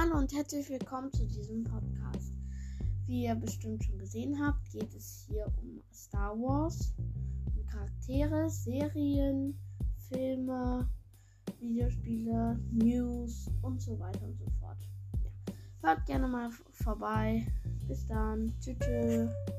Hallo und herzlich willkommen zu diesem Podcast. Wie ihr bestimmt schon gesehen habt, geht es hier um Star Wars, um Charaktere, Serien, Filme, Videospiele, News und so weiter und so fort. Ja. Hört gerne mal vorbei. Bis dann. Tschüss. tschüss.